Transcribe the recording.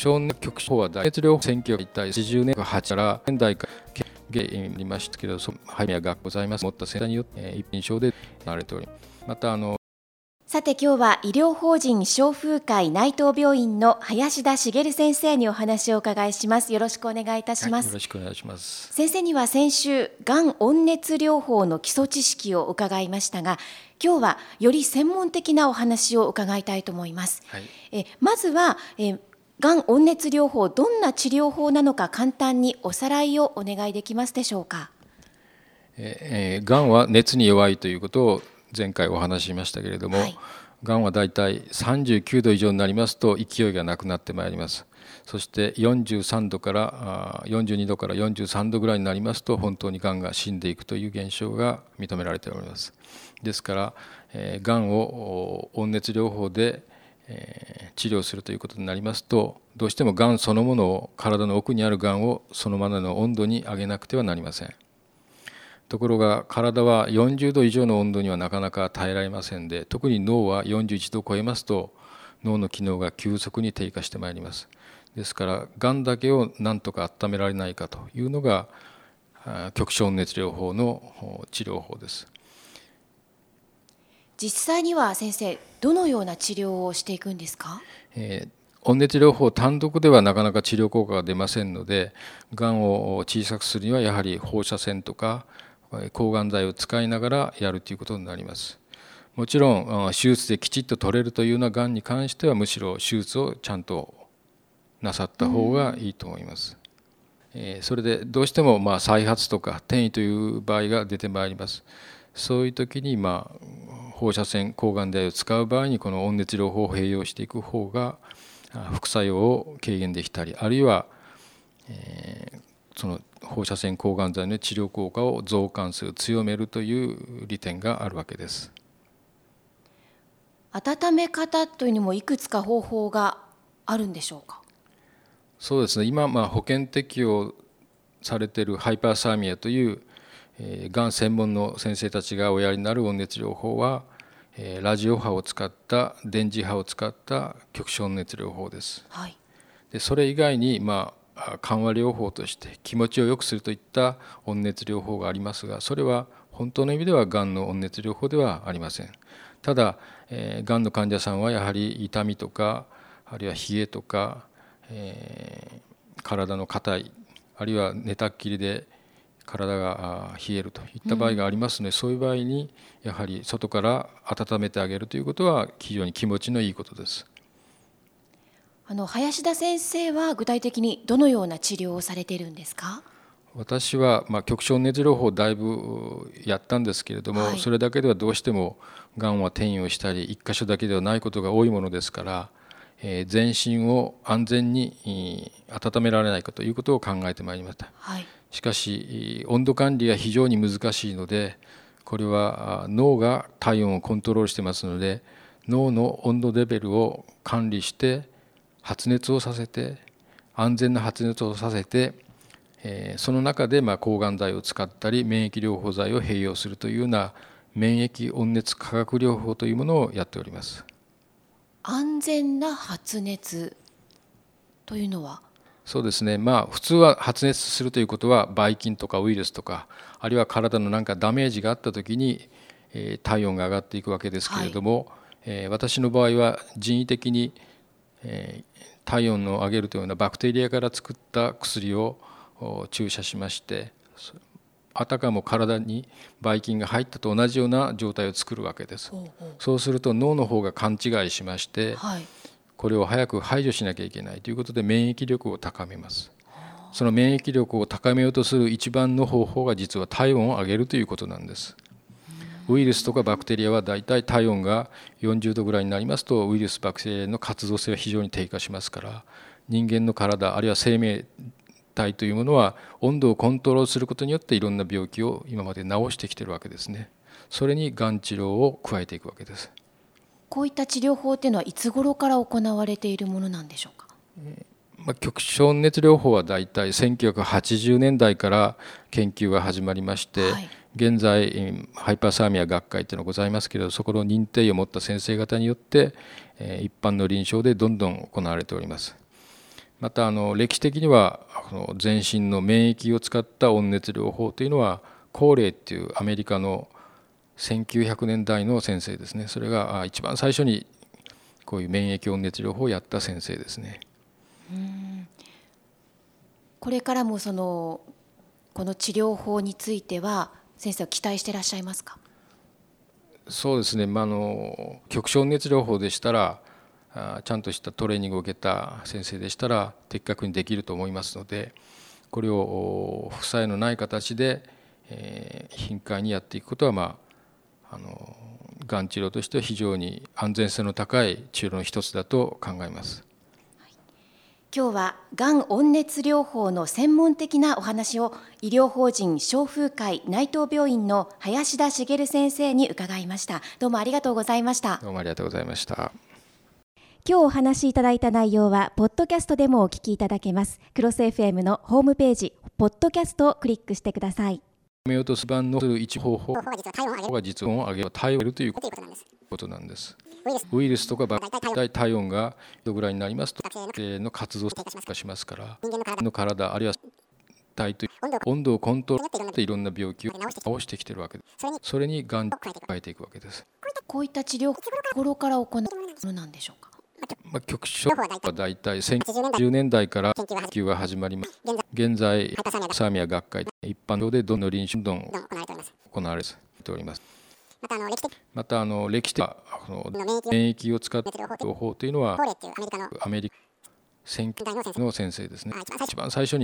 小局所は大熱療法1980年8から現代から原因りましたけど、そのがございます。持ったセンターによって、一品症でれております。またあのさて今日は医療法人消風会内藤病院の林田茂先生にお話を伺いしますよろしくお願いいたします、はい、よろしくお願いします先生には先週がん温熱療法の基礎知識を伺いましたが今日はより専門的なお話を伺いたいと思います、はい、えまずはえがん温熱療法どんな治療法なのか簡単におさらいをお願いできますでしょうか？えー、がんは熱に弱いということを前回お話ししましたけれども、はい、がんはだいたい39度以上になりますと勢いがなくなってまいります。そして43度から42度から43度ぐらいになりますと本当にがんが死んでいくという現象が認められております。ですからがんを温熱療法で治療するということになりますとどうしてもがんそのものを体の奥にあるがんをそのままの温度に上げなくてはなりません。ところが体は40度以上の温度にはなかなか耐えられませんで特に脳は41度を超えますと脳の機能が急速に低下してまいります。ですからがんだけをなんとか温められないかというのが極小熱療法の治療法です。実際には先生どのような治療をしていくんですか、えー、温熱療法単独ではなかなか治療効果が出ませんのでがんを小さくするにはやはり放射線とか抗がん剤を使いながらやるということになります。もちろん手術できちっと取れるというようながんに関してはむしろ手術をちゃんとなさった方がいいと思います。えそれでどうしてもま再発とか転移という場合が出てまいります。そういう時にまあ放射線抗がん剤を使う場合にこの温熱療法を併用していく方が副作用を軽減できたりあるいは、えその放射線抗がん剤の治療効果を増加する強めるという利点があるわけです。温め方というにもいくつか方法があるんでしょうか？そうですね。今まあ保険適用されているハイパーサーミアというがん専門の先生たちがおやりになる温熱療法はラジオ波を使った電磁波を使った極小熱療法です。はい、でそれ以外にまあ緩和療法として気持ちを良くするといった温熱療法がありますがそれは本当の意味ではがんの温熱療法ではありませんただがんの患者さんはやはり痛みとかあるいは冷えとか、えー、体の硬いあるいは寝たっきりで体が冷えるといった場合がありますので、うん、そういう場合にやはり外から温めてあげるということは非常に気持ちのいいことです。あの林田先生は具体的にどのような治療をされているんですか？私は、まあ、極小熱療法だいぶやったんですけれども、はい、それだけではどうしてもがんは転移をしたり一箇所だけではないことが多いものですから、えー、全身を安全に温められないかということを考えてまいりました、はい、しかし温度管理が非常に難しいのでこれは脳が体温をコントロールしてますので脳の温度レベルを管理して発熱をさせて安全な発熱をさせて、その中でま抗がん剤を使ったり免疫療法剤を併用するというような免疫温熱化学療法というものをやっております。安全な発熱というのはそうですね。まあ普通は発熱するということはばい菌とかウイルスとかあるいは体の何かダメージがあった時に、え体温が上がっていくわけですけれども、はい、え私の場合は人為的にえ体温を上げるというようなバクテリアから作った薬を注射しましてあたかも体にばい菌が入ったと同じような状態を作るわけです。そうすると脳の方が勘違いしまして、はい、これを早く排除しなきゃいけないということで免疫力を高めます。その免疫力を高めようとする一番の方法が実は体温を上げるということなんです。ウイルスとかバクテリアはだいたい体温が40度ぐらいになりますとウイルスバクテリアの活動性は非常に低下しますから人間の体あるいは生命体というものは温度をコントロールすることによっていろんな病気を今まで治してきてるわけですね。それにがん治療を加えていくわけです。こういった治療法っていうのはいつ頃から行われているものなんでしょうか、えー、まあ、極小熱療法はだいたい1980年代から研究が始まりまして、はい。現在ハイパーサーミア学会というのがございますけれどそこの認定医を持った先生方によって一般の臨床でどんどん行われております。またあの歴史的にはこの全身の免疫を使った温熱療法というのはコーレイっていうアメリカの1900年代の先生ですね。それが一番最初にこういう免疫温熱療法をやった先生ですね。これからもそのこの治療法については先生は期待していらっしゃいますか？そうですね、まあ、あの局所温熱療法でしたらあちゃんとしたトレーニングを受けた先生でしたら的確にできると思いますのでこれを副作用のない形で、えー、頻回にやっていくことは、まあ、あのがん治療としては非常に安全性の高い治療の一つだと考えます。今日はがん温熱療法の専門的なお話を医療法人消風会内藤病院の林田茂先生に伺いました。どうもありがとうございました。どうもありがとうございました。今日お話しいただいた内容はポッドキャストでもお聞きいただけます。クロス FM のホームページポッドキャストをクリックしてください目落とす版の一方法が実音を上げる。体温を上げるということなんです。ウイルス。とかバクテリア体温がどぐらいになりますとの活動がしますからの体。あるいは体という温度を。コントロールしていろんな病気を治して。きているわけです。それに。がんを変えていくわけです。こういった治療心から行うものなんでしょうか？まあ、局所は大体？1910年代。から研究が始まります。現在。サーミア学会。一般上でどの臨床どん行われております。またあの歴史的な免疫を使った療法というのはアメリカの先の先生ですね。一番最初に